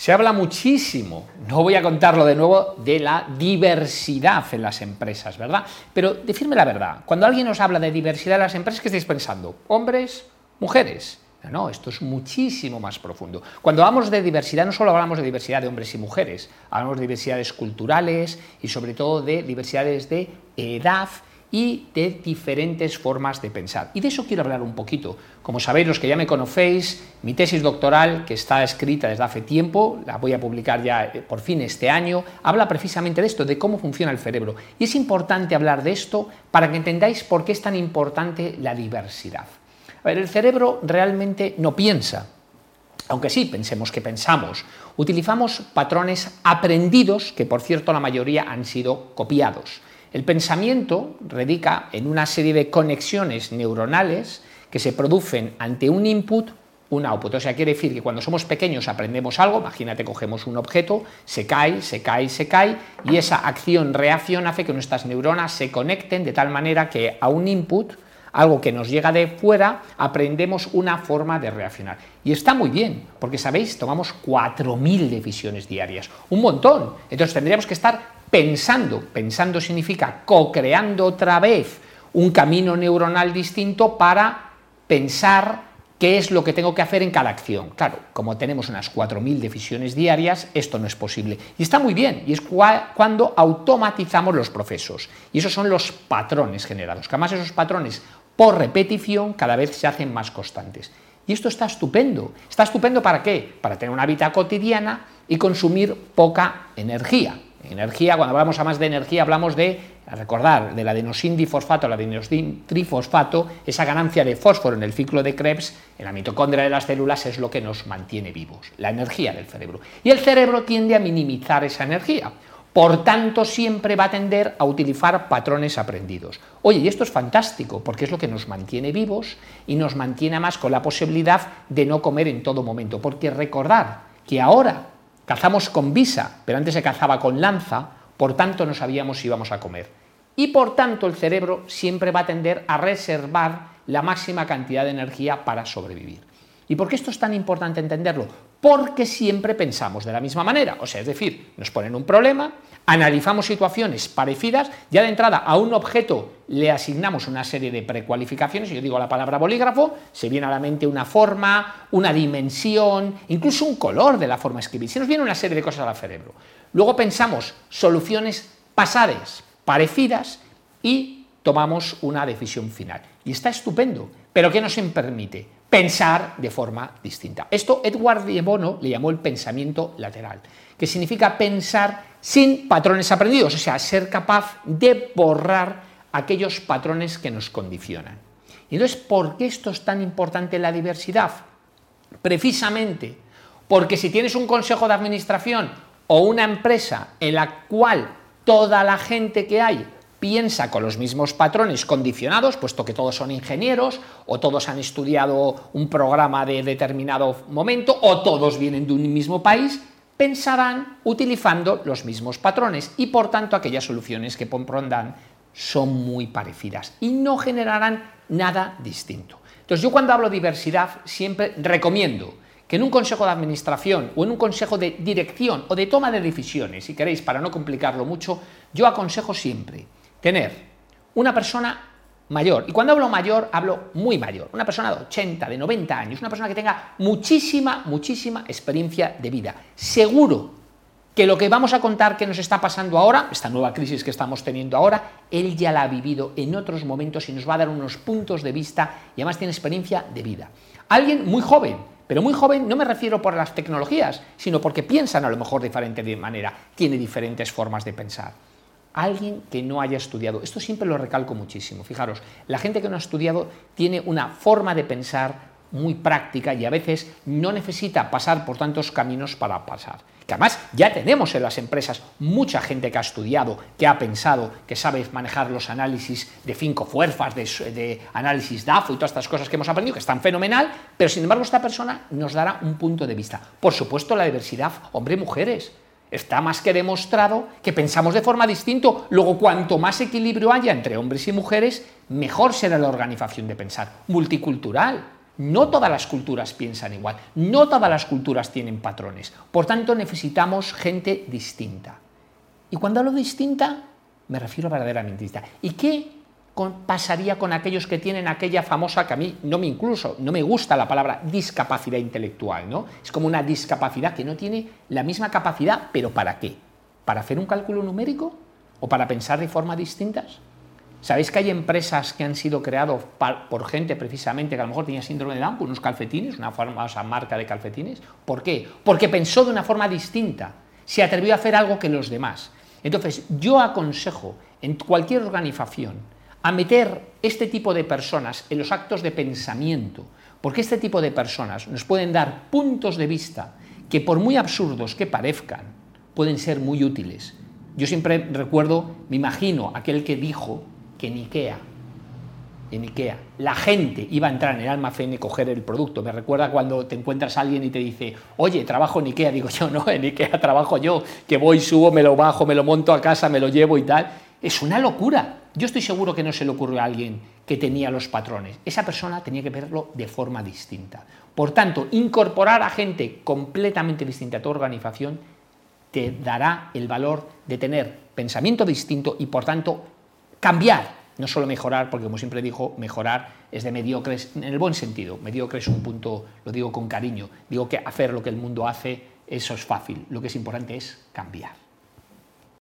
Se habla muchísimo, no voy a contarlo de nuevo, de la diversidad en las empresas, ¿verdad? Pero decirme la verdad, cuando alguien nos habla de diversidad en las empresas, ¿qué estáis pensando? ¿Hombres? ¿Mujeres? No, esto es muchísimo más profundo. Cuando hablamos de diversidad, no solo hablamos de diversidad de hombres y mujeres, hablamos de diversidades culturales y sobre todo de diversidades de edad y de diferentes formas de pensar. Y de eso quiero hablar un poquito. Como sabéis, los que ya me conocéis, mi tesis doctoral, que está escrita desde hace tiempo, la voy a publicar ya eh, por fin este año, habla precisamente de esto, de cómo funciona el cerebro. Y es importante hablar de esto para que entendáis por qué es tan importante la diversidad. A ver, el cerebro realmente no piensa, aunque sí pensemos que pensamos. Utilizamos patrones aprendidos, que por cierto la mayoría han sido copiados. El pensamiento radica en una serie de conexiones neuronales que se producen ante un input, un output. O sea, quiere decir que cuando somos pequeños aprendemos algo, imagínate, cogemos un objeto, se cae, se cae, se cae, y esa acción-reacción hace que nuestras neuronas se conecten de tal manera que a un input, algo que nos llega de fuera, aprendemos una forma de reaccionar. Y está muy bien, porque sabéis, tomamos 4.000 decisiones diarias, un montón. Entonces tendríamos que estar pensando. Pensando significa co-creando otra vez un camino neuronal distinto para pensar qué es lo que tengo que hacer en cada acción. Claro, como tenemos unas 4.000 decisiones diarias, esto no es posible. Y está muy bien, y es cuando automatizamos los procesos. Y esos son los patrones generados, que además esos patrones por repetición cada vez se hacen más constantes. Y esto está estupendo. ¿Está estupendo para qué? Para tener una vida cotidiana y consumir poca energía. Energía, cuando hablamos a más de energía, hablamos de, recordar, del adenosindifosfato al adenosintrifosfato, esa ganancia de fósforo en el ciclo de Krebs, en la mitocondria de las células, es lo que nos mantiene vivos, la energía del cerebro. Y el cerebro tiende a minimizar esa energía. Por tanto, siempre va a tender a utilizar patrones aprendidos. Oye, y esto es fantástico, porque es lo que nos mantiene vivos y nos mantiene más con la posibilidad de no comer en todo momento. Porque recordar que ahora Cazamos con visa, pero antes se cazaba con lanza, por tanto no sabíamos si íbamos a comer. Y por tanto el cerebro siempre va a tender a reservar la máxima cantidad de energía para sobrevivir. ¿Y por qué esto es tan importante entenderlo? Porque siempre pensamos de la misma manera. O sea, es decir, nos ponen un problema, analizamos situaciones parecidas, ya de entrada a un objeto le asignamos una serie de precualificaciones, yo digo la palabra bolígrafo, se viene a la mente una forma, una dimensión, incluso un color de la forma de escribir, se nos viene una serie de cosas al cerebro. Luego pensamos soluciones pasadas, parecidas, y tomamos una decisión final. Y está estupendo, pero ¿qué nos permite? Pensar de forma distinta. Esto Edward de Bono le llamó el pensamiento lateral, que significa pensar sin patrones aprendidos, o sea, ser capaz de borrar aquellos patrones que nos condicionan. Y entonces, ¿por qué esto es tan importante la diversidad? Precisamente porque si tienes un consejo de administración o una empresa en la cual toda la gente que hay piensa con los mismos patrones condicionados, puesto que todos son ingenieros o todos han estudiado un programa de determinado momento o todos vienen de un mismo país, pensarán utilizando los mismos patrones y por tanto aquellas soluciones que pondrán son muy parecidas y no generarán nada distinto. Entonces yo cuando hablo diversidad siempre recomiendo que en un consejo de administración o en un consejo de dirección o de toma de decisiones, si queréis, para no complicarlo mucho, yo aconsejo siempre tener una persona mayor. Y cuando hablo mayor, hablo muy mayor. Una persona de 80, de 90 años, una persona que tenga muchísima, muchísima experiencia de vida. Seguro que lo que vamos a contar que nos está pasando ahora, esta nueva crisis que estamos teniendo ahora, él ya la ha vivido en otros momentos y nos va a dar unos puntos de vista y además tiene experiencia de vida. Alguien muy joven, pero muy joven no me refiero por las tecnologías, sino porque piensan a lo mejor de diferente manera, tiene diferentes formas de pensar alguien que no haya estudiado. Esto siempre lo recalco muchísimo. Fijaros, la gente que no ha estudiado tiene una forma de pensar muy práctica y a veces no necesita pasar por tantos caminos para pasar. Que además ya tenemos en las empresas mucha gente que ha estudiado, que ha pensado, que sabe manejar los análisis de cinco fuerzas, de, análisis DAFO y todas estas cosas que hemos aprendido, que están fenomenal, pero sin embargo esta persona nos dará un punto de vista. Por supuesto la diversidad, hombre-mujeres, Está más que demostrado que pensamos de forma distinta. Luego, cuanto más equilibrio haya entre hombres y mujeres, mejor será la organización de pensar. Multicultural. No todas las culturas piensan igual, no todas las culturas tienen patrones. Por tanto, necesitamos gente distinta. Y cuando hablo distinta, me refiero a verdaderamente distinta. ¿Y qué pasaría con aquellos que tienen aquella famosa, que a mí no me incluso, no me gusta la palabra discapacidad intelectual, ¿no? Es como una discapacidad que no tiene la misma capacidad, pero ¿para qué? ¿Para hacer un cálculo numérico? ¿O para pensar de forma distintas? ¿Sabéis que hay empresas que han sido creadas por gente precisamente que a lo mejor tenía síndrome de Down, unos calcetines, una famosa marca de calcetines? ¿Por qué? Porque pensó de una forma distinta, se atrevió a hacer algo que los demás. Entonces, yo aconsejo en cualquier organización a meter este tipo de personas en los actos de pensamiento, porque este tipo de personas nos pueden dar puntos de vista que por muy absurdos que parezcan, pueden ser muy útiles. Yo siempre recuerdo, me imagino, aquel que dijo que en Ikea, en Ikea, la gente iba a entrar en el almacén y coger el producto. Me recuerda cuando te encuentras a alguien y te dice, oye, trabajo en Ikea. Digo yo, no, en Ikea trabajo yo, que voy, subo, me lo bajo, me lo monto a casa, me lo llevo y tal. Es una locura. Yo estoy seguro que no se le ocurrió a alguien que tenía los patrones. Esa persona tenía que verlo de forma distinta. Por tanto, incorporar a gente completamente distinta a tu organización te dará el valor de tener pensamiento distinto y, por tanto, cambiar, no solo mejorar, porque como siempre dijo, mejorar es de mediocres en el buen sentido. Mediocre es un punto, lo digo con cariño, digo que hacer lo que el mundo hace, eso es fácil. Lo que es importante es cambiar.